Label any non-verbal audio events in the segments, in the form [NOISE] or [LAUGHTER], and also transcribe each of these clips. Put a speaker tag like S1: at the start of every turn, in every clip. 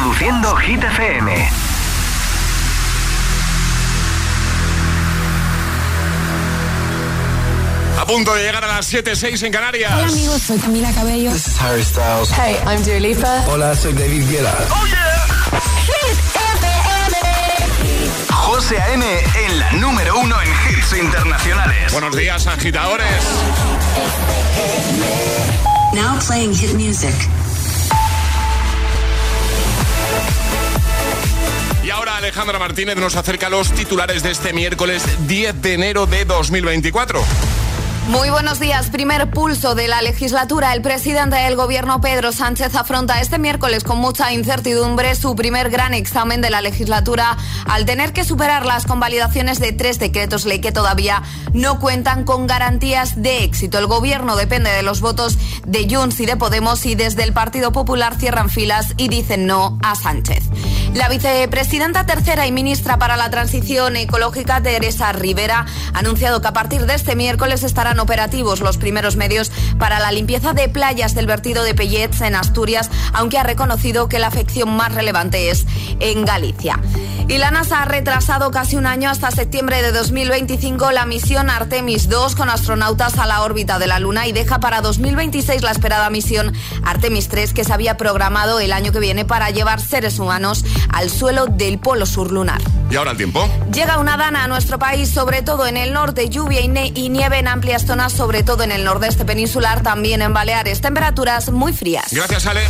S1: Reproduciendo Hit FM.
S2: A punto de llegar a las 7.06 en Canarias.
S3: Hola amigos, soy Camila Cabello.
S4: This is Harry Styles.
S5: Hey, I'm Dua Lipa.
S4: Hola, soy David Guetta.
S1: ¡Oh, yeah!
S3: Hit FM.
S1: José A.M. en la número uno en hits internacionales.
S2: Buenos días, agitadores.
S6: Now playing hit music.
S2: Alejandra Martínez nos acerca los titulares de este miércoles 10 de enero de 2024.
S7: Muy buenos días. Primer pulso de la legislatura. El presidente del gobierno, Pedro Sánchez, afronta este miércoles con mucha incertidumbre su primer gran examen de la legislatura al tener que superar las convalidaciones de tres decretos ley que todavía no cuentan con garantías de éxito. El gobierno depende de los votos de Junts y de Podemos y desde el Partido Popular cierran filas y dicen no a Sánchez. La vicepresidenta tercera y ministra para la Transición Ecológica, Teresa Rivera, ha anunciado que a partir de este miércoles estarán operativos los primeros medios para la limpieza de playas del vertido de Pellets en Asturias, aunque ha reconocido que la afección más relevante es en Galicia. Y la NASA ha retrasado casi un año hasta septiembre de 2025 la misión Artemis 2 con astronautas a la órbita de la Luna y deja para 2026 la esperada misión Artemis 3 que se había programado el año que viene para llevar seres humanos al suelo del polo sur lunar.
S2: ¿Y ahora el tiempo?
S7: Llega una dana a nuestro país, sobre todo en el norte, lluvia y, y nieve en amplias zonas, sobre todo en el nordeste peninsular, también en Baleares, temperaturas muy frías.
S2: Gracias, Ale.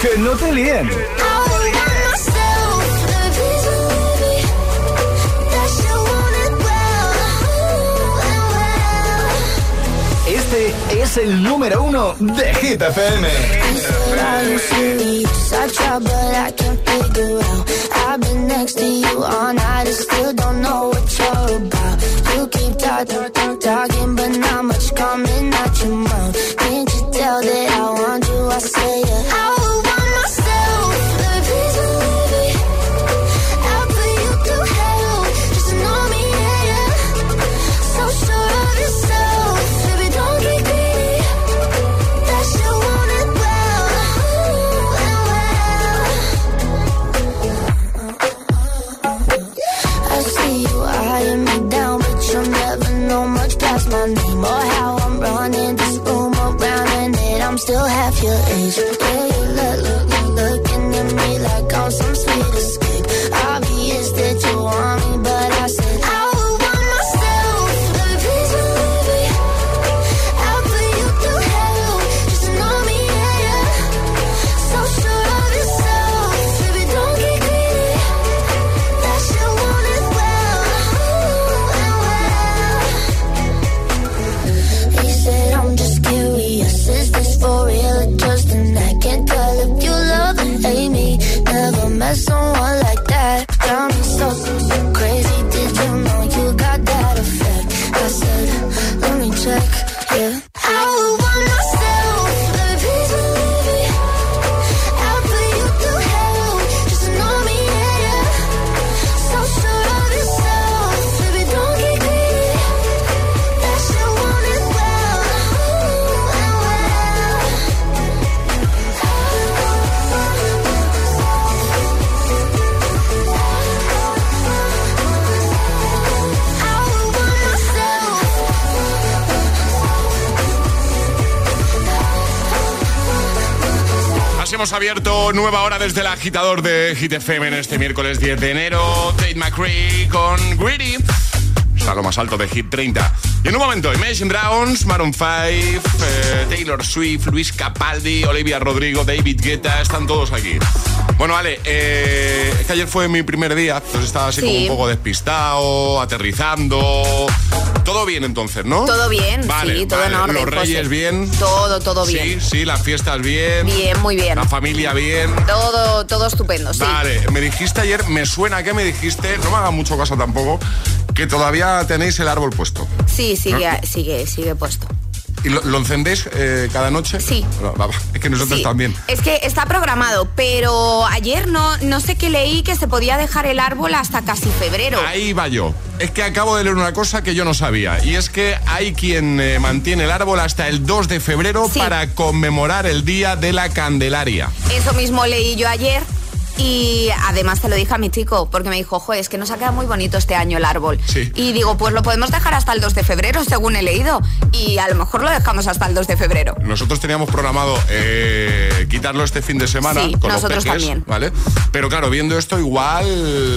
S1: Que no te líen.
S8: Coming out your mouth. Can't you tell that I want you? I say yeah.
S2: Hemos abierto nueva hora desde el agitador de Hit FM en este miércoles 10 de enero. Tate McCree con Greedy. Está lo más alto de Hit 30. Y en un momento, Imagine Dragons, Maroon 5, eh, Taylor Swift, Luis Capaldi, Olivia Rodrigo, David Guetta, están todos aquí. Bueno, vale, eh, es que ayer fue mi primer día, entonces estaba así
S7: Sí.
S2: como un poco despistado, aterrizando. Todo bien entonces, ¿no?
S7: Todo bien,
S2: Vale,
S7: sí, todo
S2: vale.
S7: en orden.
S2: Los reyes
S7: José.
S2: bien.
S7: Todo, todo bien.
S2: Sí, sí, las fiestas bien.
S7: Bien, muy bien.
S2: La familia bien.
S7: Todo, todo estupendo, sí.
S2: Vale, me dijiste ayer, me suena que me dijiste, no me haga mucho caso tampoco, que todavía tenéis el árbol puesto.
S7: Sí, sigue, sigue, sigue puesto.
S2: ¿Y lo, lo encendéis eh, cada noche?
S7: Sí.
S2: Es que nosotros
S7: Sí.
S2: también.
S7: Es que está programado, pero ayer no, no sé qué leí que se podía dejar el árbol hasta casi febrero.
S2: Ahí va yo. Es que acabo de leer una cosa que yo no sabía. Y es que hay quien eh, mantiene el árbol hasta el 2 de febrero
S7: Sí.
S2: para conmemorar el Día de la Candelaria.
S7: Eso mismo leí yo ayer. Y además te lo dije a mi chico, porque me dijo, ojo, es que nos ha quedado muy bonito este año el árbol.
S2: Sí.
S7: Y digo, pues lo podemos dejar hasta el 2 de febrero, según he leído. Y a lo mejor lo dejamos hasta el 2 de febrero.
S2: Nosotros teníamos programado eh, quitarlo este fin de semana
S7: Sí,
S2: con los
S7: nosotros
S2: peques,
S7: también.
S2: ¿vale? Pero claro, viendo esto igual...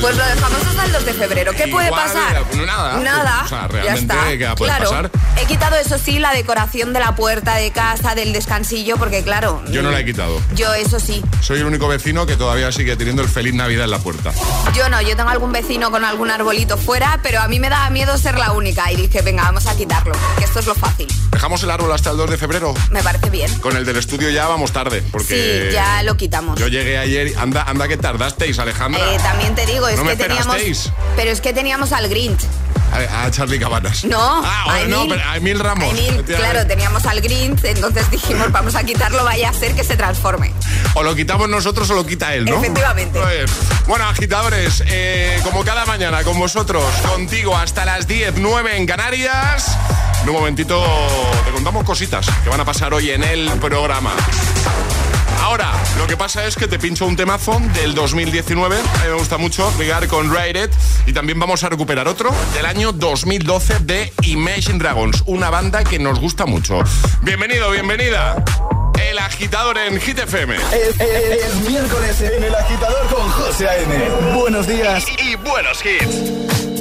S7: Pues lo dejamos hasta el 2 de febrero. ¿Qué puede pasar?
S2: eh, nada.
S7: Nada.
S2: O sea,
S7: ya
S2: realmente,
S7: está.
S2: ¿qué puede
S7: claro.
S2: pasar?
S7: He quitado, eso sí, la decoración de la puerta de casa, del descansillo, porque claro.
S2: Yo no la he
S7: mm,
S2: quitado.
S7: Yo, eso sí.
S2: Soy el único vecino que todavía sigue teniendo el feliz Navidad en la puerta.
S7: Yo no, yo tengo algún vecino con algún arbolito fuera, pero a mí me daba miedo ser la única. Y dije, venga, vamos a quitarlo, que esto es lo fácil.
S2: ¿Dejamos el árbol hasta el 2 de febrero?
S7: Me parece bien.
S2: Con el del estudio ya vamos tarde, porque...
S7: Sí, ya lo quitamos.
S2: Yo llegué ayer, anda, anda que tardasteis, Alejandra.
S7: Eh, también te digo, es
S2: ¿No me
S7: que teníamos.
S2: esperasteis?
S7: Pero es que teníamos al Grinch.
S2: A, a Charlie Cabanas.
S7: No,
S2: Ah,
S7: a
S2: no,
S7: Emil.
S2: pero a Emil Ramos.
S7: A Emil, claro, teníamos al Grinch, entonces dijimos, vamos a quitarlo, vaya a ser que se transforme.
S2: O lo quitamos nosotros o lo quita él, ¿no?
S7: Efectivamente.
S2: Bueno, agitadores, eh, como cada mañana con vosotros, contigo hasta las 10, 9 en Canarias. En un momentito te contamos cositas que van a pasar hoy en el programa. Ahora, lo que pasa es que te pincho un temazo del 2019. A mí me gusta mucho ligar con Ride It. Y también vamos a recuperar otro del año 2012 de Imagine Dragons, una banda que nos gusta mucho. Bienvenido, bienvenida. El agitador en Hit FM.
S1: Es, es- es miércoles en el agitador con José A.M. Buenos días.
S2: Y, y buenos hits.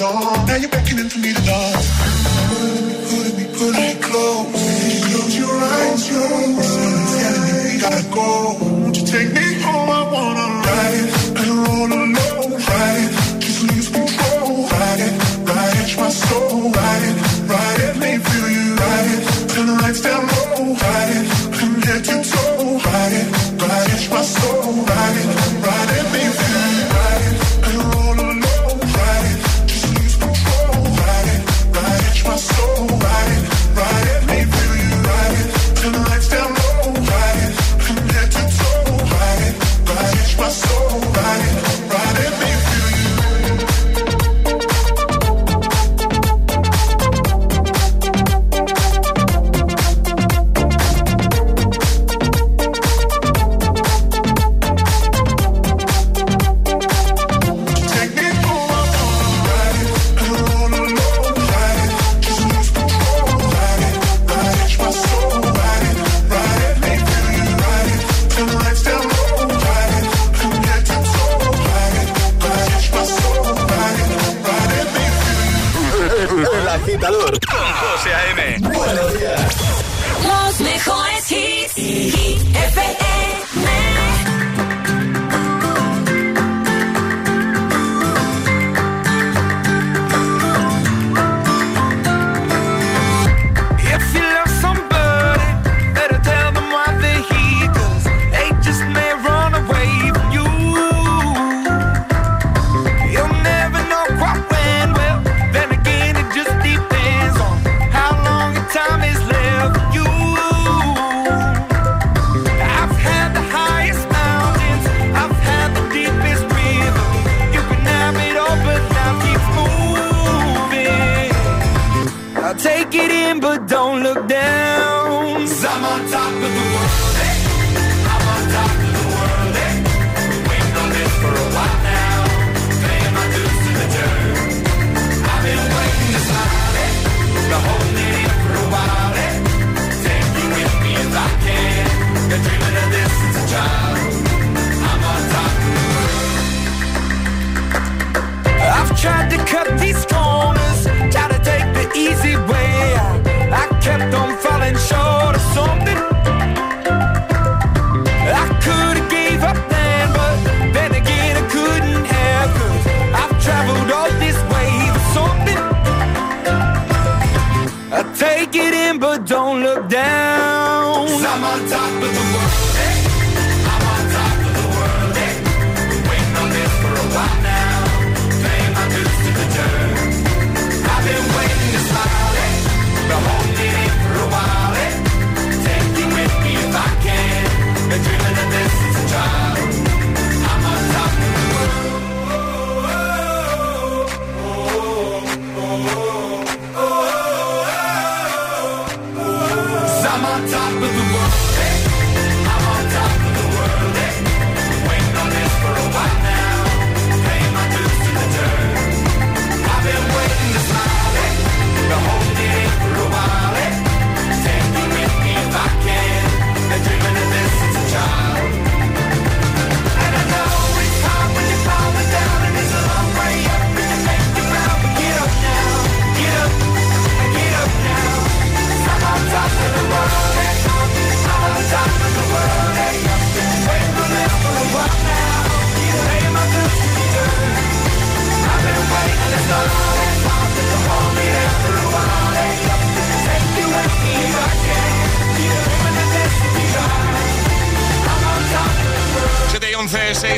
S3: Now you're beckoning for me to dance. Close. Close your eyes. Telling me we gotta go. Won't you take me home? I wanna ride it. Alone. Ride it. Just lose control. Ride it. Ride it. My soul. Ride it. Ride it. Let me feel you. Ride it. Turn the lights down low. Ride it. From head to toe.
S9: Don't look down.
S3: i I'm on top of the world, hey. I'm on top of the world. Eh? Waiting on this for a while now. Paying my dues to the dirt. I've been waiting to smile. Been eh? holding it in for a while. Take you with me if I can. Been dreaming of this since a child. I'm on top of the world.
S9: I've tried to cut these easy way. I kept on falling short of something. I could have gave up then, but then again I couldn't have. Cause I've traveled all this way for something. I take it in, but don't look down.
S3: i I'm on top of the world,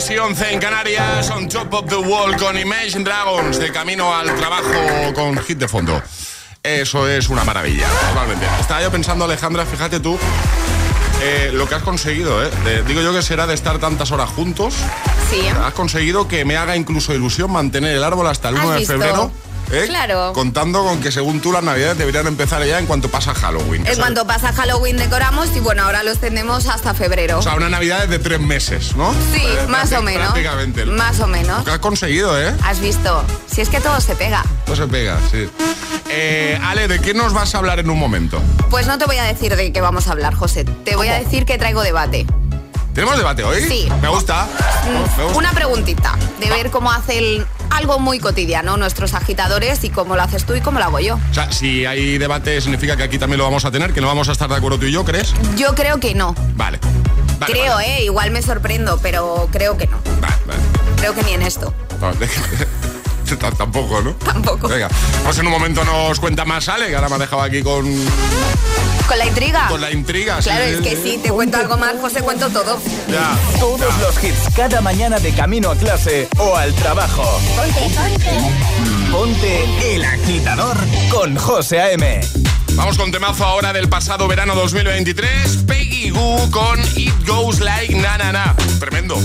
S2: 6 y 11 en Canarias, on top of the wall con Imagine Dragons, de camino al trabajo con hit de fondo. Eso es una maravilla, totalmente. Estaba yo pensando, Alejandra, fíjate tú, eh, lo que has conseguido, ¿eh? De- digo yo que será de estar tantas horas juntos.
S7: Sí.
S2: Has conseguido que me haga incluso ilusión mantener el árbol hasta el
S7: ¿Has
S2: 1 de febrero. ¿Eh?
S7: Claro.
S2: Contando con que según tú las navidades deberían empezar ya en cuanto pasa Halloween.
S7: En cuanto pasa Halloween decoramos y bueno, ahora los tenemos hasta febrero.
S2: O sea, una navidad de tres meses, ¿no?
S7: Sí,
S2: Eh,
S7: más o menos.
S2: Prácticamente.
S7: Más o menos.
S2: Lo que has conseguido, ¿eh?
S7: Has visto, si es que todo se pega.
S2: No se pega, sí. Eh, Ale, ¿de qué nos vas a hablar en un momento?
S7: Pues no te voy a decir de qué vamos a hablar, José. Te voy a decir que traigo debate.
S2: ¿Tenemos debate hoy?
S7: Sí.
S2: Me gusta. Me gusta.
S7: Una preguntita de ver cómo hace el- algo muy cotidiano nuestros agitadores y cómo lo haces tú y cómo lo hago yo.
S2: O sea, si hay debate, significa que aquí también lo vamos a tener, que no vamos a estar de acuerdo tú y yo, ¿crees?
S7: Yo creo que no.
S2: Vale. Vale,
S7: creo,
S2: vale.
S7: ¿eh? Igual me sorprendo, pero creo que no.
S2: Vale, vale.
S7: Creo que ni en esto. [LAUGHS]
S2: Tampoco, ¿no?
S7: Tampoco.
S2: Venga, pues en un momento nos cuenta más Ale, que ahora me ha dejado aquí con,
S7: ¿Con la intriga?
S2: con la intriga.
S7: Claro,
S2: sí,
S7: es que
S2: sí.
S7: si te cuento algo más, José, cuento todo.
S2: Ya.
S1: Todos los hits cada mañana de camino a clase o al trabajo. Ponte el agitador con José A.M.
S2: Vamos con temazo ahora del pasado verano 2023. Peggy Goo con It Goes Like Na Na Na. Tremendo.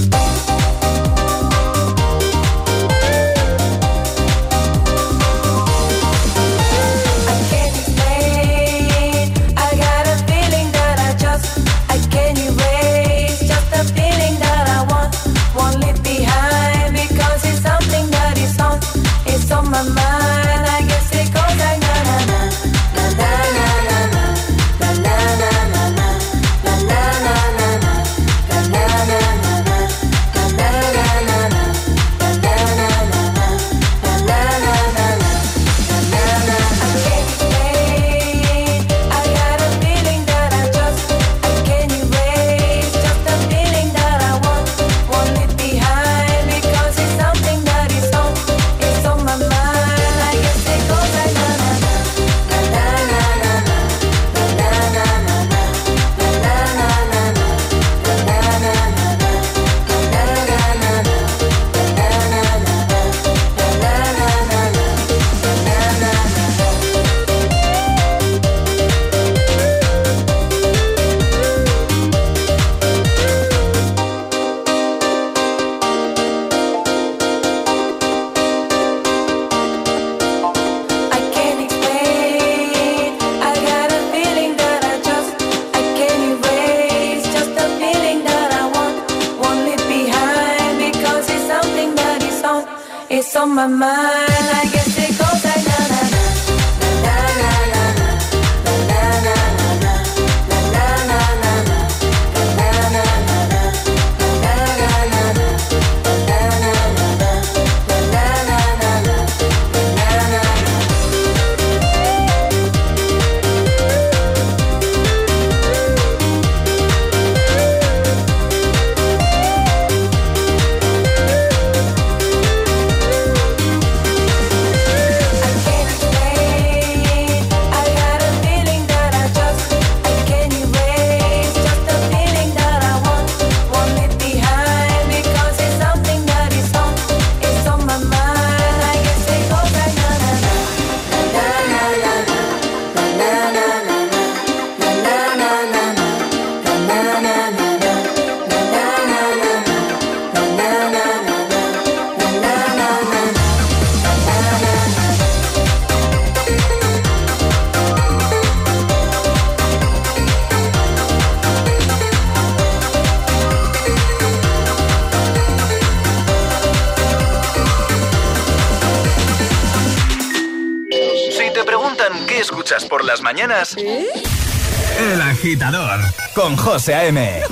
S4: El Agitador con José A.M.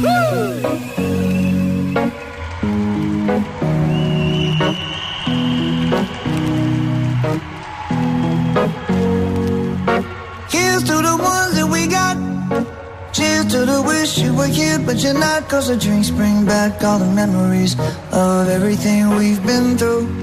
S10: Here's to the ones that we got. Cheers to the wish you were here, but you're not. Cause the drinks bring back all the memories of everything we've been through.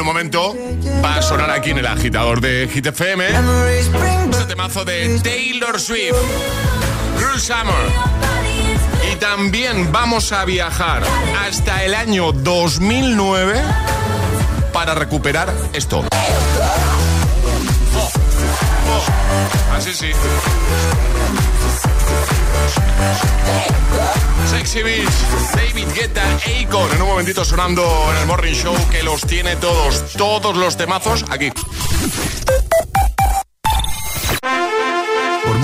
S2: En un momento va a sonar aquí en el agitador de Hit FM este temazo de Taylor Swift, Cruel Summer. Y también vamos a viajar hasta el año 2009 para recuperar esto. Oh, oh, Así sí. Beach, David Guetta, Akon. En un momentito sonando en el Morning Show que los tiene todos, todos los temazos aquí.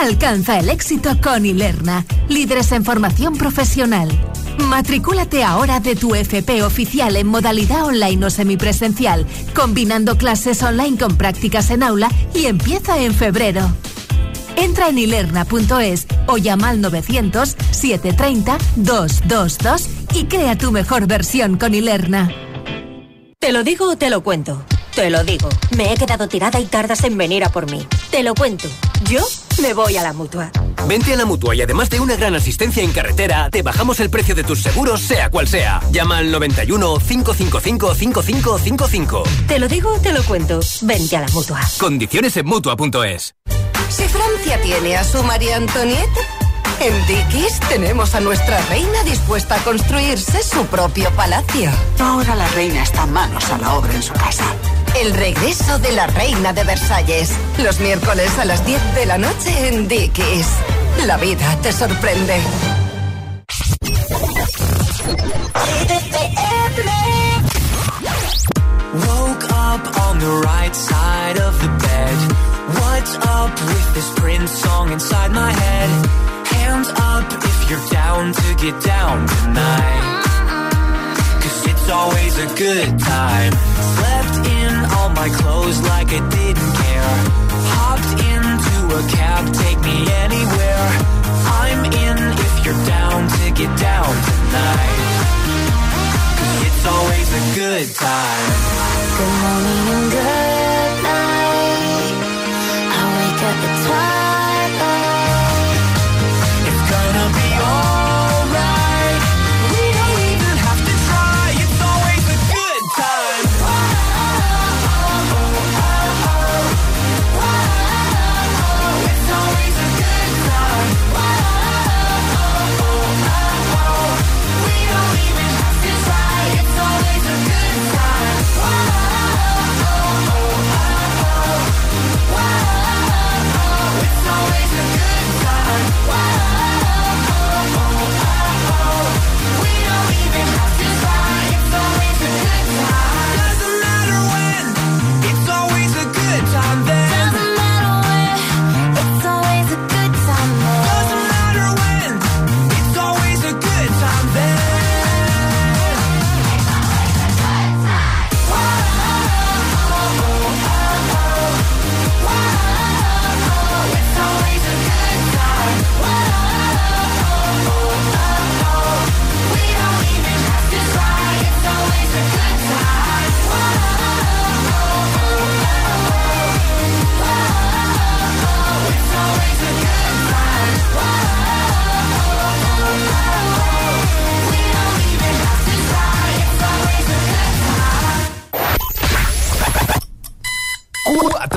S11: Alcanza el éxito con Ilerna, líderes en formación profesional. Matricúlate ahora de tu FP oficial en modalidad online o semipresencial, combinando clases online con prácticas en aula y empieza en febrero. Entra en ilerna.es o llama al 900-730-222 y crea tu mejor versión con Ilerna.
S12: Te lo digo o te lo cuento. Te lo digo. Me he quedado tirada y tardas en venir a por mí. Te lo cuento. Yo me voy a la mutua.
S13: Vente a la mutua y además de una gran asistencia en carretera, te bajamos el precio de tus seguros, sea cual sea. Llama al 91 555 5555.
S12: Te lo digo o te lo cuento. Vente a la mutua.
S13: Condiciones en mutua.es.
S14: Si Francia tiene a su María Antonieta, en Dickies tenemos a nuestra reina dispuesta a construirse su propio palacio.
S15: Ahora la reina está manos a la obra en su casa.
S14: El regreso de la reina de Versalles. Los miércoles a las 10 de la noche en Dickies. La vida te sorprende.
S10: Woke up on the right side of the bed. What's up with this Prince song inside my head? Hands up if you're down to get down tonight. Cause it's always a good time. Slept in all my clothes like I didn't care. Hopped into a cab, take me anywhere. I'm in if you're down to get down tonight. Cause it's always a good time.
S8: Good morning and good night. I wake up at twilight.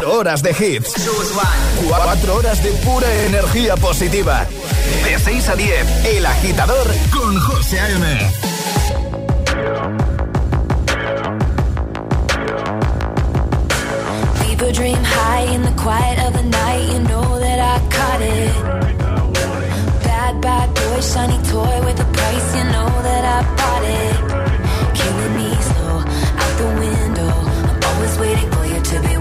S1: Horas de hits. Cuatro horas de pura energía positiva. De 6 a 10, El Agitador con José A.M.
S8: Dream high in the quiet of the night. You know that I caught it. Bad, bad boy, shiny toy with a price. You know that I bought it. Killing me slow out the window. I'm always waiting for you to be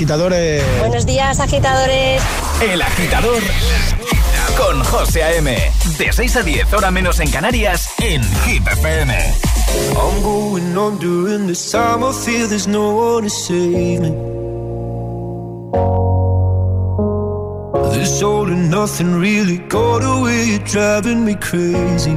S4: agitadores.
S16: Buenos días, agitadores.
S1: El agitador con José A.M. De 6 a 10, hora menos en Canarias, en Hit FM.
S9: I'm going on during this time. I feel there's no one to save me. This all and nothing really got away. You're driving me crazy.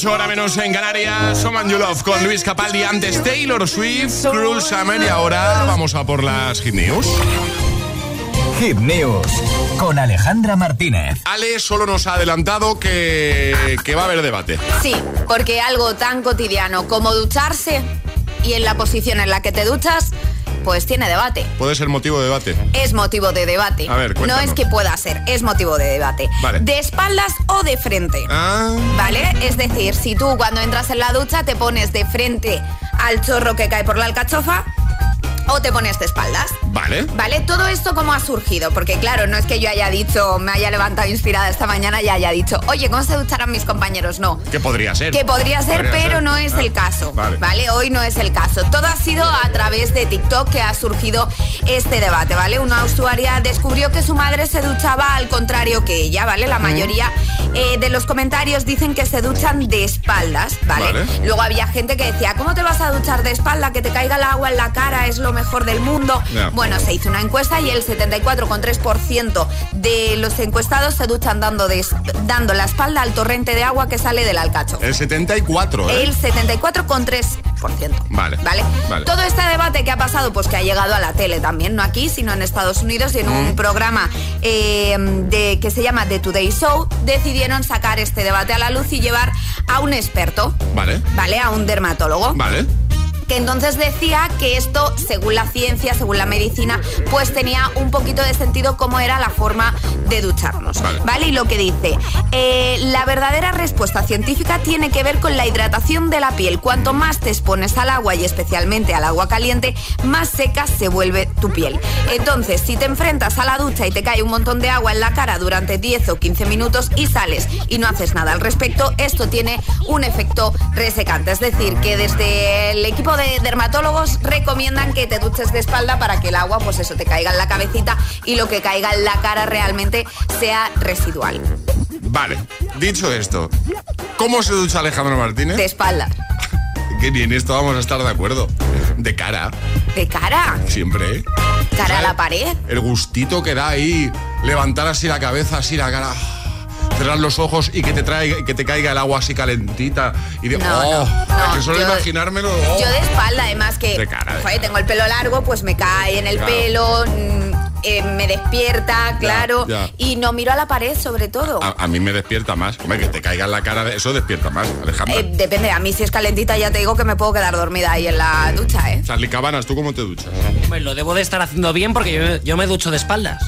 S2: 728 hora menos en Canarias. Soman You Love con Luis Capaldi. Antes Taylor Swift, Cruel Summer. Y ahora vamos a por las Hit News.
S1: Hit News con Alejandra Martínez.
S2: Ale solo nos ha adelantado que, que va a haber debate.
S7: Sí, porque algo tan cotidiano como ducharse y en la posición en la que te duchas, pues tiene debate.
S2: Puede ser motivo de debate.
S7: Es motivo de debate.
S2: A ver,
S7: no es que pueda ser, es motivo de debate.
S2: Vale.
S7: De espaldas o de frente.
S2: Ah,
S7: ¿Vale? Es decir, si tú cuando entras en la ducha te pones de frente al chorro que cae por la alcachofa o te pones de espaldas.
S2: vale.
S7: ¿Vale? Todo esto cómo ha surgido, porque claro, no es que yo haya dicho, me haya levantado inspirada esta mañana y haya dicho, oye, ¿cómo se ducharán mis compañeros? No.
S2: Que podría ser.
S7: Que podría ser,
S2: Podría
S7: pero
S2: ser.
S7: no es
S2: Ah,
S7: el caso.
S2: Vale.
S7: Hoy no es el caso. Todo ha sido a través de TikTok que ha surgido este debate, ¿vale? Una usuaria descubrió que su madre se duchaba al contrario que ella, ¿vale? La mayoría eh, de los comentarios dicen que se duchan de espaldas, ¿vale?
S17: Vale.
S7: Luego había gente que decía, ¿cómo te vas a duchar de espalda? Que te caiga el agua en la cara es lo mejor del mundo. Bueno, se hizo una encuesta y el 74,3% de los encuestados se duchan dando, de- dando la espalda al torrente de agua que sale del alcacho.
S2: El 74, ¿eh?
S7: El 74,3%.
S2: Vale.
S7: ¿Vale?
S2: Vale.
S7: Todo este debate que ha pasado, pues que ha llegado a la tele también, no aquí, sino en Estados Unidos, y en un programa eh, de, que se llama The Today Show, decidieron sacar este debate a la luz y llevar a un experto,
S2: Vale.
S7: ¿vale? A un dermatólogo
S2: Vale.
S7: Que entonces decía que esto, según la ciencia, según la medicina, pues tenía un poquito de sentido cómo era la forma de ducharnos. Vale. Y lo que dice, eh, la verdadera respuesta científica tiene que ver con la hidratación de la piel. Cuanto más te expones al agua y especialmente al agua caliente, más seca se vuelve tu piel. Entonces, si te enfrentas a la ducha y te cae un montón de agua en la cara durante 10 o 15 minutos y sales y no haces nada al respecto, esto tiene un efecto resecante. Es decir, que desde el equipo de dermatólogos recomiendan que te duches de espalda para que el agua, pues eso, te caiga en la cabecita y lo que caiga en la cara realmente sea residual.
S2: Vale. Dicho esto, ¿cómo se ducha Alejandro Martínez?
S7: De espalda.
S2: Que ni en esto vamos a estar de acuerdo. De cara,
S7: De cara.
S2: siempre. ¿eh?
S7: Cara a la pared.
S2: El gustito que da ahí, levantar así la cabeza, así la cara. Cerrar los ojos y que te traiga, que te caiga el agua así calentita y de
S7: No,
S2: oh,
S7: no,
S2: que solo
S7: yo-
S2: imaginármelo. oh.
S7: Yo de espalda, además que
S2: De cara, de
S7: joder, tengo el pelo largo, pues me cae en el
S2: Claro.
S7: pelo, mm, eh, me despierta, claro,
S2: ya.
S7: y no miro a la pared sobre todo.
S2: A, a mí me despierta más. Hombre, que te caiga en la cara, de- eso despierta más, Alejandra.
S7: Eh, depende, a mí si es calentita ya te digo que me puedo quedar dormida ahí en la ducha, ¿eh?
S2: Charlie Cabanas, ¿tú cómo te duchas?
S17: Pues lo debo de estar haciendo bien porque yo, yo me ducho de espaldas.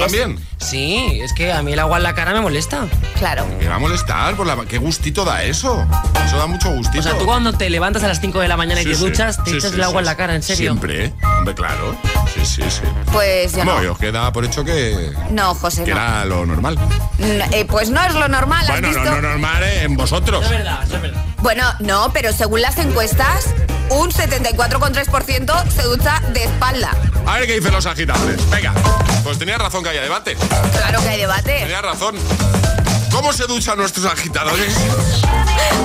S2: ¿También?
S17: Sí, es que a mí el agua en la cara me molesta.
S7: Claro.
S2: Me va a molestar, por la... qué gustito da eso. Eso da mucho gustito.
S17: O sea, tú cuando te levantas a las 5 de la mañana y
S2: Sí,
S17: te
S2: sí.
S17: duchas, te
S2: Sí,
S17: echas
S2: sí,
S17: el agua
S2: sí,
S17: en la cara, ¿en serio?
S2: Siempre, ¿eh? Hombre, claro. Sí, sí, sí.
S7: Pues yo no.
S2: No, y os queda por hecho que,
S7: No, José,
S2: que
S7: no.
S2: era lo normal.
S7: No, eh, pues no es lo normal, ¿has
S2: Bueno,
S7: visto?
S2: no, no normal ¿eh? en vosotros.
S7: Bueno, no, pero según las encuestas, un 74,3% se ducha de espalda.
S2: A ver qué dicen los agitadores. Venga, pues tenía razón que haya debate.
S7: Claro que hay debate.
S2: Tenía razón. ¿Cómo se duchan nuestros agitadores?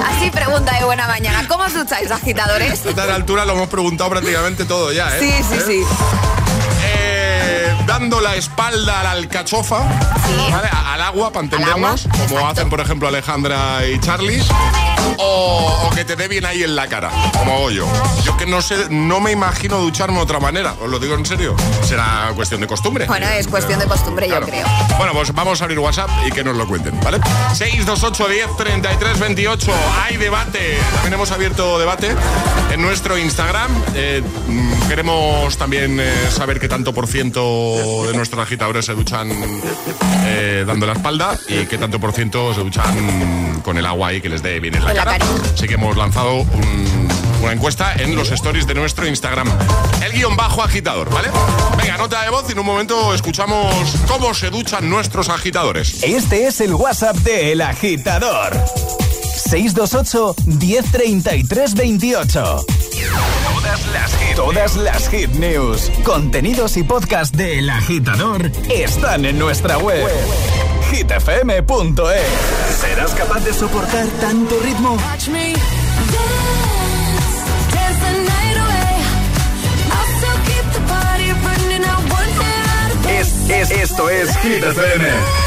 S7: Así pregunta de buena mañana. ¿Cómo os ducháis, agitadores?
S2: A esta altura lo hemos preguntado prácticamente todo ya, ¿eh?
S7: Sí, sí,
S2: ¿Eh?
S7: sí.
S2: Dando la espalda a la alcachofa, al agua, para entendernos, como hacen, por ejemplo, Alejandra y Charlie, o, o que te dé bien ahí en la cara, como hago yo. Yo que no sé, no me imagino ducharme de otra manera, os lo digo en serio. Será cuestión de costumbre.
S7: Bueno, es cuestión de costumbre, yo creo.
S2: Bueno, pues vamos a abrir WhatsApp y que nos lo cuenten, ¿vale? 628 10 33 28. Hay debate. También hemos abierto debate en nuestro Instagram. Eh, mm, queremos también eh, saber qué tanto por ciento de nuestros agitadores se duchan eh, dando la espalda y qué tanto por ciento se duchan con el agua ahí que les dé bien en la cara. Así que hemos lanzado un- una encuesta en los stories de nuestro Instagram. El guion bajo agitador, ¿vale? Venga, nota de voz y en un momento escuchamos cómo se duchan nuestros agitadores.
S1: Este es el WhatsApp de El Agitador. 628 1033 28. Todas las todas las hit news, contenidos y podcast de El Agitador están en nuestra web. hitfm.es. ¿Serás capaz de soportar tanto ritmo? Es, es, esto es Hit FM.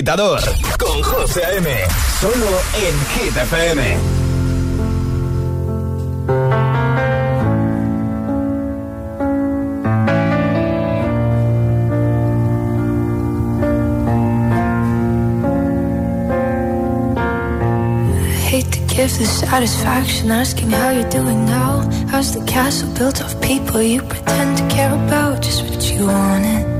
S1: Agitador con José A.M. Solo en Hit FM.
S8: hate to give the satisfaction asking how you're doing now. How's the castle built of people you pretend to care about? Just what you wanted.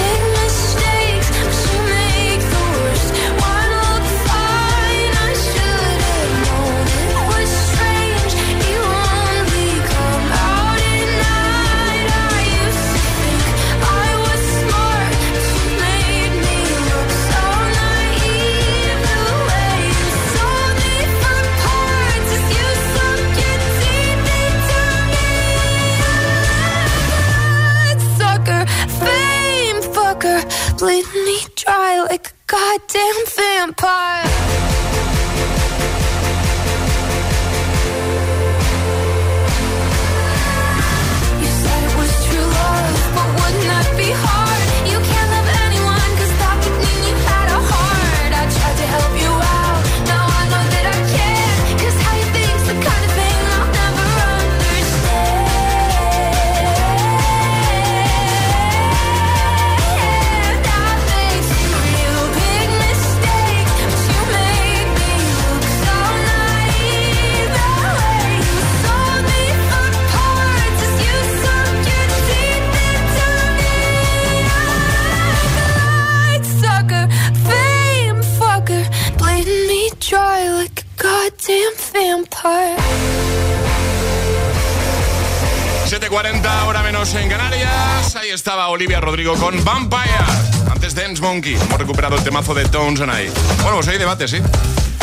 S2: recuperado el temazo de Tones and I. Bueno, pues hay debate, sí.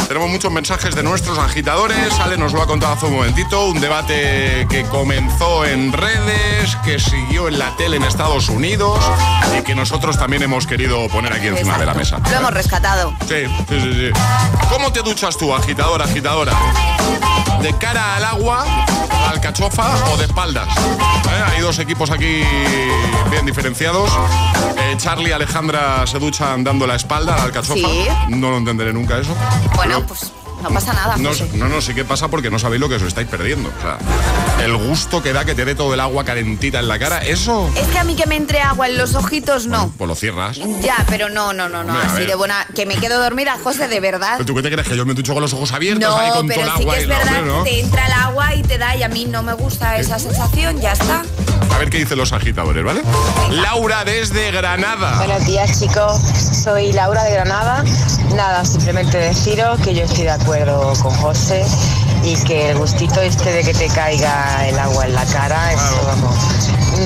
S2: Tenemos muchos mensajes de nuestros agitadores. Ale nos lo ha contado hace un momentito. Un debate que comenzó en redes, que siguió en la tele en Estados Unidos y que nosotros también hemos querido poner aquí encima de la mesa.
S7: Lo hemos rescatado.
S2: Sí, sí, sí, sí. ¿Cómo te duchas tú, agitador, agitadora? ¿De cara al agua, al cachofa o de espaldas? ¿Eh? Hay dos equipos aquí bien diferenciados. Eh, Charlie y Alejandra se duchan dando la espalda al cachofa.
S7: Sí.
S2: No lo entenderé nunca eso.
S7: Bueno, pues no pasa nada.
S2: No,
S7: José.
S2: no, no, sí que pasa porque no sabéis lo que os estáis perdiendo. O sea, el gusto que da que te dé todo el agua calentita en la cara, eso,
S7: Es que a mí que me entre agua en los ojitos, no.
S2: pues lo cierras.
S7: Ya, pero no, no, no, no. Así de buena. Que me quedo dormida, José, de verdad.
S2: ¿Pero tú qué te crees? Que yo me ducho con los ojos abiertos ahí con todo
S7: pero
S2: el
S7: sí
S2: agua
S7: que es verdad
S2: hombre, ¿no?
S7: te entra el agua y te da, y a mí no me gusta esa sensación, ya está.
S2: A ver qué dicen los agitadores, ¿vale? Laura desde Granada.
S18: Buenos días chicos, soy Laura de Granada. Nada, simplemente deciros que yo estoy de acuerdo con José y que el gustito este de que te caiga el agua en la cara, eso vamos,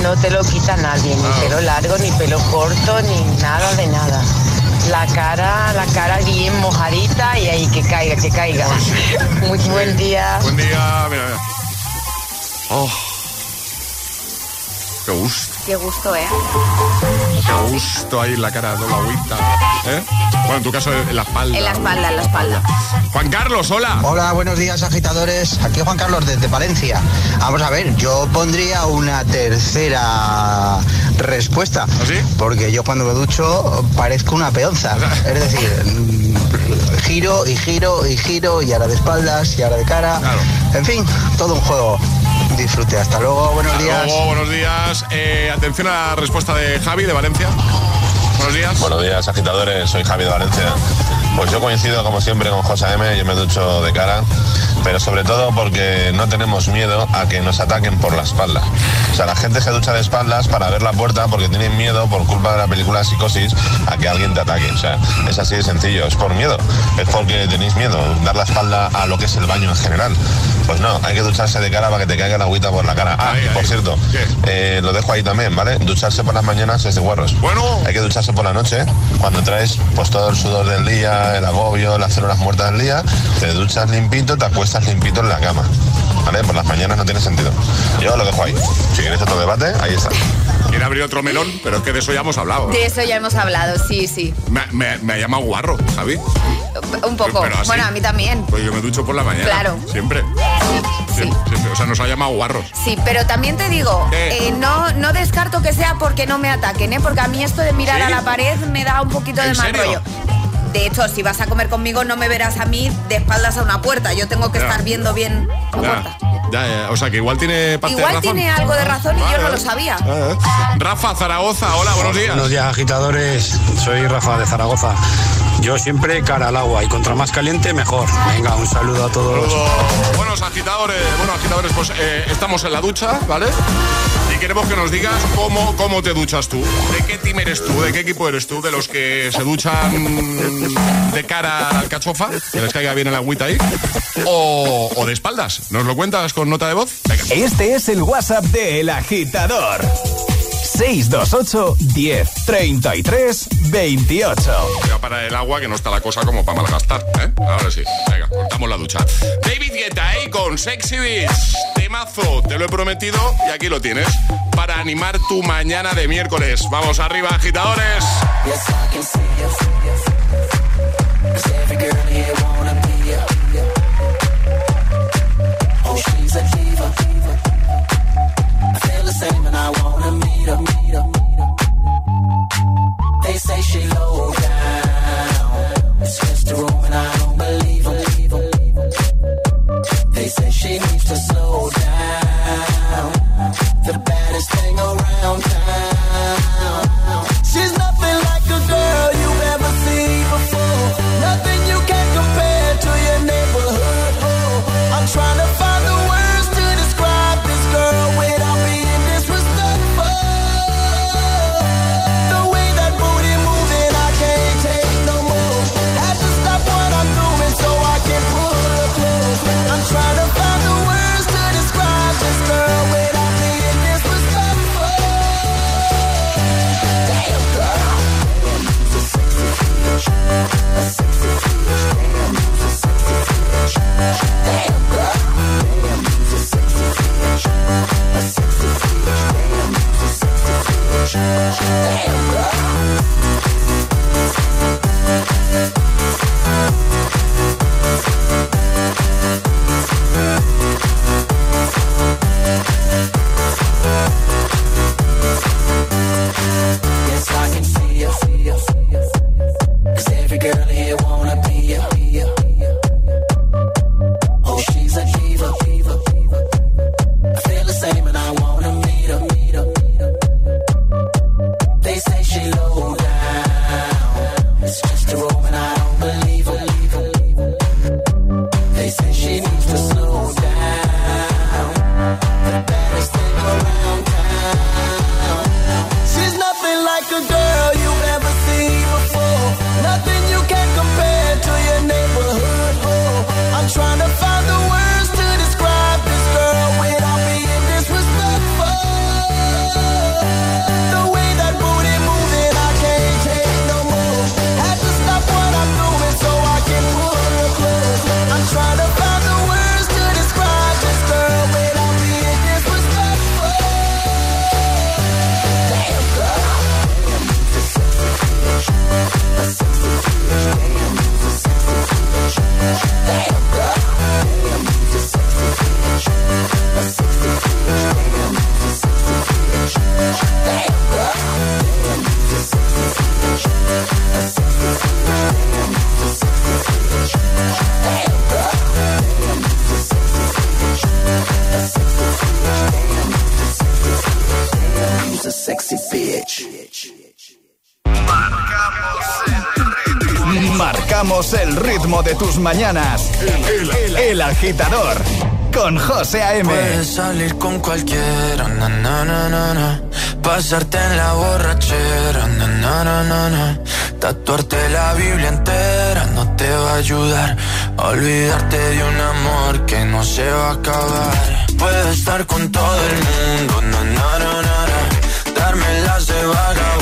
S18: no te lo quita nadie, ni pelo largo, ni pelo corto, ni nada de nada. La cara, la cara bien mojadita y ahí que caiga, que caiga. Muy [LAUGHS] buen día.
S2: Buen día, mira, mira. Oh. Qué gusto,
S7: Qué gusto, ¿eh?
S2: qué gusto ahí en la cara, toda la agüita. ¿eh? Bueno, en tu caso, en la espalda.
S7: En la espalda, en la espalda.
S2: Juan Carlos, hola.
S19: Hola, buenos días agitadores. Aquí Juan Carlos desde Valencia. Vamos a ver, yo pondría una tercera respuesta. Porque yo cuando me ducho parezco una peonza. [LAUGHS] Es decir, mm, giro y giro y giro y ahora de espaldas y ahora de cara. En fin, todo un juego. Disfrute. Hasta luego, buenos
S2: Hasta
S19: días.
S2: luego, buenos días. Eh, atención a la respuesta de Javi de Valencia. Buenos días.
S20: Buenos días, agitadores. Soy Javi de Valencia. Pues yo coincido, como siempre, con José M. Yo me ducho de cara, pero sobre todo porque no tenemos miedo a que nos ataquen por la espalda. O sea, la gente se ducha de espaldas para ver la puerta porque tienen miedo, por culpa de la película Psicosis, a que alguien te ataque. O sea, es así de sencillo. Es por miedo. Es porque tenéis miedo. Dar la espalda a lo que es el baño en general. Pues no, hay que ducharse de cara para que te caiga la agüita por la cara. Ah, por cierto, eh, lo dejo ahí también, ¿vale? Ducharse por las mañanas es de guarros.
S2: Bueno.
S20: Hay que ducharse por la noche, cuando traes pues todo el sudor del día, el agobio, las células muertas del día, te duchas limpito, te acuestas limpito en la cama. ¿Vale? Por las mañanas no tiene sentido. Yo lo dejo ahí. Si queréis otro debate, ahí está.
S2: Quiere abrir otro melón, pero es que de eso ya hemos hablado.
S7: De eso ya hemos hablado, sí, sí.
S2: Me, me- me ha llamado guarro, Javi.
S7: Un poco.
S2: Pero así.
S7: Bueno, a mí también.
S2: Pues yo me ducho por la mañana.
S7: Claro.
S2: Siempre. O sea, nos ha llamado guarros.
S7: Sí, pero también te digo, eh, no, no descarto que sea porque no me ataquen, ¿eh? porque a mí esto de mirar
S2: ¿Sí?
S7: a la pared me da un poquito de
S2: ¿En
S7: mal
S2: serio?
S7: rollo. De hecho, si vas a comer conmigo, no me verás a mí de espaldas a una puerta. Yo tengo que
S2: Ya.
S7: estar viendo bien la puerta.
S2: Ya, ya, ya. O sea, que igual tiene parte de
S7: Igual
S2: razón.
S7: tiene algo de razón y yo no lo sabía.
S2: Rafa Zaragoza, hola, buenos días.
S21: Buenos días, agitadores. Soy Rafa de Zaragoza. Yo siempre cara al agua y contra más caliente, mejor. Venga, un saludo a todos.
S2: Buenos agitadores, bueno, agitadores, pues eh, estamos en la ducha, ¿vale? Y queremos que nos digas cómo, cómo te duchas tú. ¿De qué team eres tú? ¿De qué equipo eres tú? ¿De los que se duchan de cara al cachofa? Que les caiga bien el agüita ahí. ¿O, o de espaldas? ¿Nos lo cuentas con nota de voz? Venga.
S1: Este es el WhatsApp de El Agitador. 628 10 33 28.
S2: Ya para el agua, que no está la cosa como para malgastar, ¿eh? Ahora sí, venga, cortamos la ducha. David Guetta ahí con Sexy Beach. Temazo, te lo he prometido y aquí lo tienes. Para animar tu mañana de miércoles. Vamos arriba, agitadores.
S10: Yes, They say she low
S1: tus mañanas. El, el agitador con José A.M.
S22: Puedes salir con cualquiera, na, na, na, na, na. pasarte en la borrachera, na, na, na, na, na. tatuarte la Biblia entera no te va a ayudar a olvidarte de un amor que no se va a acabar. Puedes estar con todo el mundo, na, na, na, na, na. darme las de vagabundo,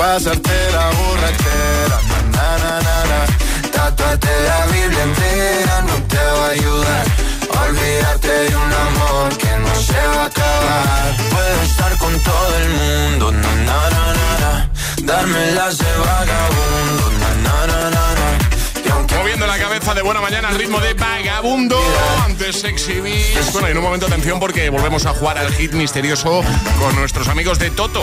S22: Pasarte la borrachera, na, na, na, na. Tatuarte la Biblia entera no te va a ayudar. a Olvidarte de un amor que no se va a acabar. Puedes estar con todo el mundo, na, na, na, na. Darme las de vagabundo, na, na, na, na. Y
S2: Moviendo la cabeza de buena mañana al ritmo de Vagabundo, antes Sexy Beast. Bueno, en un momento atención porque volvemos a jugar al hit misterioso con nuestros amigos de Toto.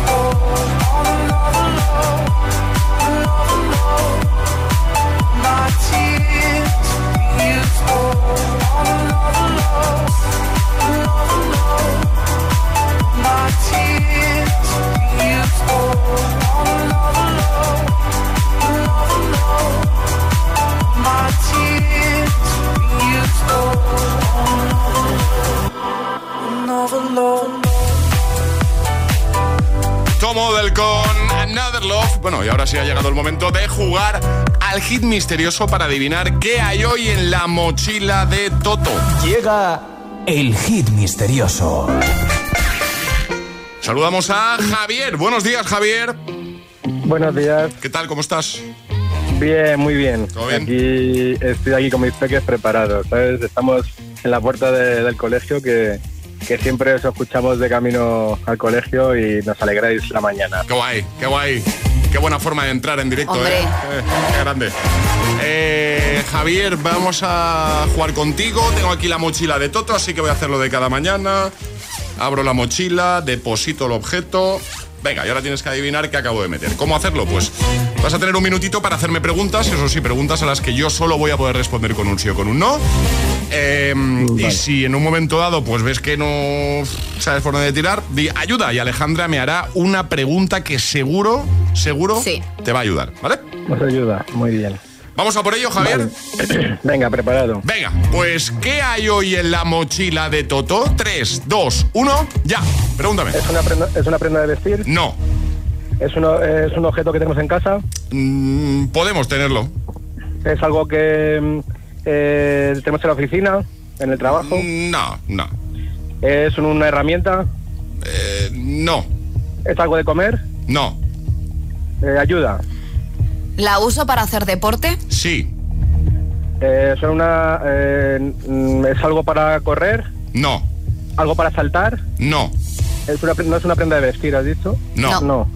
S23: been
S2: Tomo del con Another Love. Bueno, y ahora sí ha llegado el momento de jugar al hit misterioso para adivinar qué hay hoy en la mochila de Toto.
S4: Llega el hit misterioso.
S2: Saludamos a Javier. Buenos días, Javier.
S24: Buenos días.
S2: ¿Qué tal? ¿Cómo estás?
S24: Bien, muy bien.
S2: ¿Todo bien?
S24: Aquí estoy aquí con mis peques preparados, ¿sabes? Estamos en la puerta de- del colegio que, que siempre os escuchamos de camino al colegio y nos alegráis la mañana.
S2: Qué guay, qué guay. Qué buena forma de entrar en directo,
S24: Hombre.
S2: ¿eh? Eh, Qué grande. Eh, Javier, vamos a jugar contigo. Tengo aquí la mochila de Toto, así que voy a hacerlo de cada mañana. Abro la mochila, deposito el objeto. Venga, y ahora tienes que adivinar qué acabo de meter. ¿Cómo hacerlo? Pues vas a tener un minutito para hacerme preguntas, eso sí, preguntas a las que yo solo voy a poder responder con un sí o con un no. Eh, Y si en un momento dado pues ves que no sabes por dónde tirar, di ayuda y Alejandra me hará una pregunta que seguro, seguro te va a ayudar, ¿vale?
S24: Nos ayuda, muy bien.
S2: Vamos a por ello, Javier. [CLEARS THROAT]
S24: Venga, preparado.
S2: Venga, pues ¿qué hay hoy en la mochila de Toto? 3, 2, 1, ya. Pregúntame.
S24: ¿Es una prenda, es una prenda de vestir?
S2: No.
S24: ¿Es, uno, ¿Es un objeto que tenemos en casa?
S2: Mm, podemos tenerlo.
S24: ¿Es algo que eh, tenemos en la oficina, en el trabajo?
S2: No, no.
S24: ¿Es una herramienta?
S2: Eh, no.
S24: ¿Es algo de comer?
S2: No.
S24: Eh, ¿Ayuda?
S7: ¿La uso para hacer deporte?
S2: Sí.
S24: Eh, ¿son una, eh, mm, ¿Es algo para correr?
S2: No.
S24: ¿Algo para saltar?
S2: No.
S24: ¿Es una, pre- ¿No es una prenda de vestir, has dicho?
S2: No.
S24: No.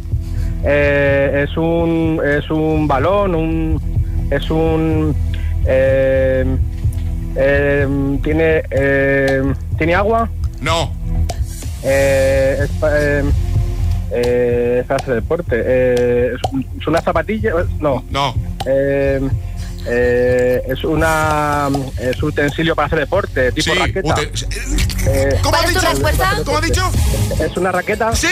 S24: Eh, ¿Es un es un balón? Un, ¿Es un... eh, eh, ¿Tiene eh, ¿tiene agua?
S2: No.
S24: Eh, es, eh, eh, es para hacer deporte. Eh, ¿es, un- es una zapatilla? No.
S2: No.
S24: Eh, eh, es una es un utensilio para hacer deporte, tipo
S2: Sí,
S24: raqueta. Eh,
S7: ¿Cuál es tu respuesta?
S2: ¿Cómo ha dicho?
S24: ¿Es una raqueta?
S2: Sí,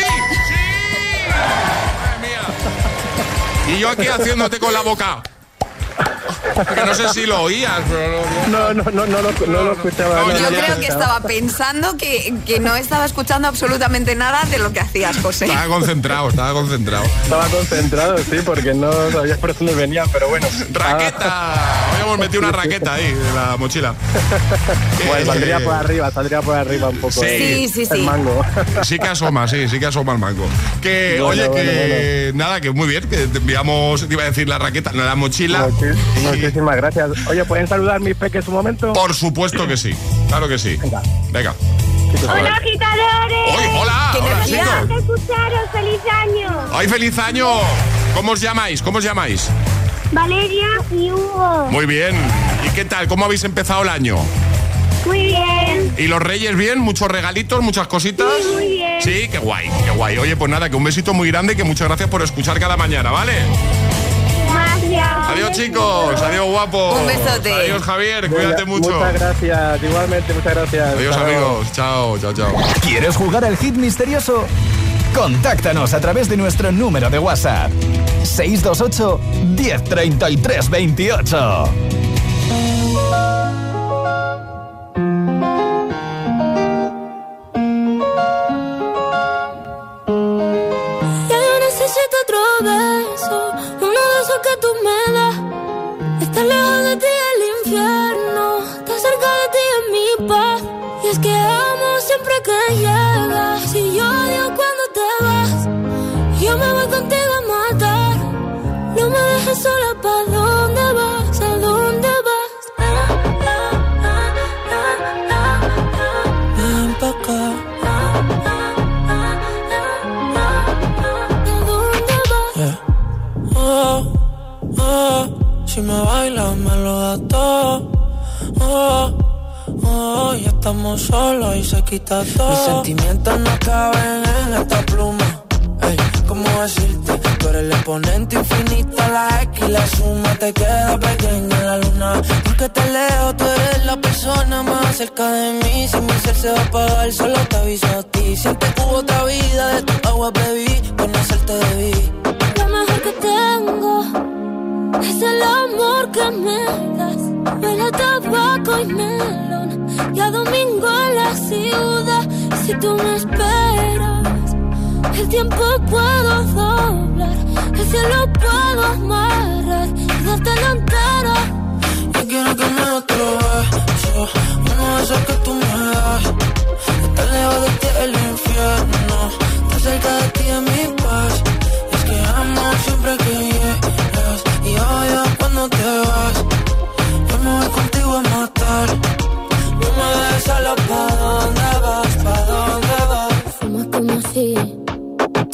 S2: Y yo aquí haciéndote con la boca. Que no sé si lo oías, pero
S24: no, no, no, no, lo, no lo escuchaba. no,
S7: Yo creo que estaba pensando que, que no estaba escuchando absolutamente nada de lo que hacías, José.
S2: estaba concentrado, estaba concentrado.
S24: Estaba concentrado, sí, porque no sabía por dónde venía, pero bueno.
S2: ¡Raqueta! Hoy hemos metido una raqueta ahí en la mochila. [LAUGHS]
S24: Pues
S2: Eh,
S24: saldría por arriba, saldría por arriba un poco.
S2: Sí. Sí, sí,
S24: El
S2: sí.
S24: mango. [LAUGHS]
S2: Sí que asoma, sí, sí que asoma el mango. Que,
S24: Bueno,
S2: oye,
S24: bueno,
S2: que nada, que muy bien, que te enviamos, te iba a decir la raqueta, no la mochila.
S24: Muchis- Muchísimas gracias. Oye, ¿pueden saludar mis peques un momento?
S2: Por supuesto que sí, claro que sí. Venga. Venga.
S25: Hola, agitadores.
S2: Oy, hola,
S25: ¡Qué
S2: hola, chicos.
S25: escucharos! ¡Feliz año!
S2: ¡Ay, feliz año! ¿Cómo os llamáis? ¿Cómo os llamáis?
S25: Valeria y Hugo.
S2: Muy bien. ¿Y qué tal? ¿Cómo habéis empezado el año?
S25: Muy bien.
S2: ¿Y los reyes bien? ¿Muchos regalitos? ¿Muchas cositas?
S25: Sí, muy bien.
S2: Sí, qué guay, qué guay. Oye, pues nada, que un besito muy grande y que muchas gracias por escuchar cada mañana, ¿vale?
S25: Gracias.
S2: Adiós chicos, adiós guapos.
S7: Un besote.
S2: Adiós Javier, cuídate mucho.
S24: Muchas gracias, igualmente, muchas gracias.
S2: Adiós
S24: Hasta luego.
S2: amigos, chao, chao, chao.
S1: ¿Quieres jugar al hit misterioso? Contáctanos a través de nuestro número de WhatsApp. 628 1033 28.
S8: Me das. Estar lejos de
S9: si me lo das todo. Oh, oh, ya estamos solos y se quita todo. Mis sentimientos no caben en esta pluma. Ey, ¿cómo decirte? Tú eres el exponente infinito, la X y la suma te queda pequeña en la luna. Porque te leo, tú eres la persona más cerca de mí. Si mi ser se va a apagar, solo te aviso a ti. Siempre
S8: melón. Y a domingo en la ciudad. Si tú me esperas, el tiempo puedo doblar. El cielo puedo amarrar y darte la entera.
S9: Yo quiero que me otro beso, uno de esos que tú me das. Estar lejos de ti el infierno, estar cerca de ti es mi paz. Y es que amo siempre que llegas y odio cuando te vas. Yo me voy contigo a matar, no me solo pa' dónde vas, pa' dónde vas.
S8: Fumas como si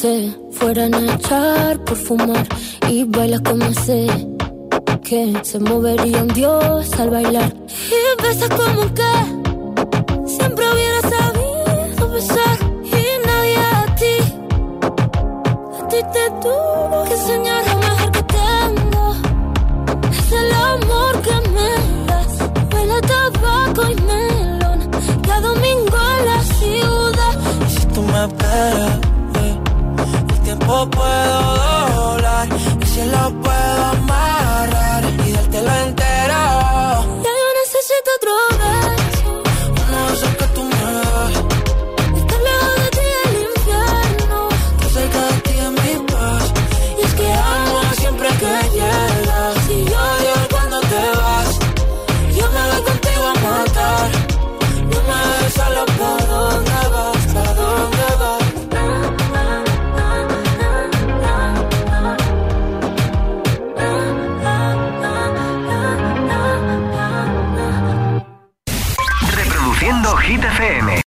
S8: te fueran a echar por fumar y bailas como sé que se movería un dios al bailar. Y besas como que siempre hubiera sabido besar y nadie a ti. A ti te tuvo que enseñar tabaco y melón y a domingo en la ciudad.
S9: Y si tú me esperas, eh, el tiempo puedo doblar y si lo puedo entero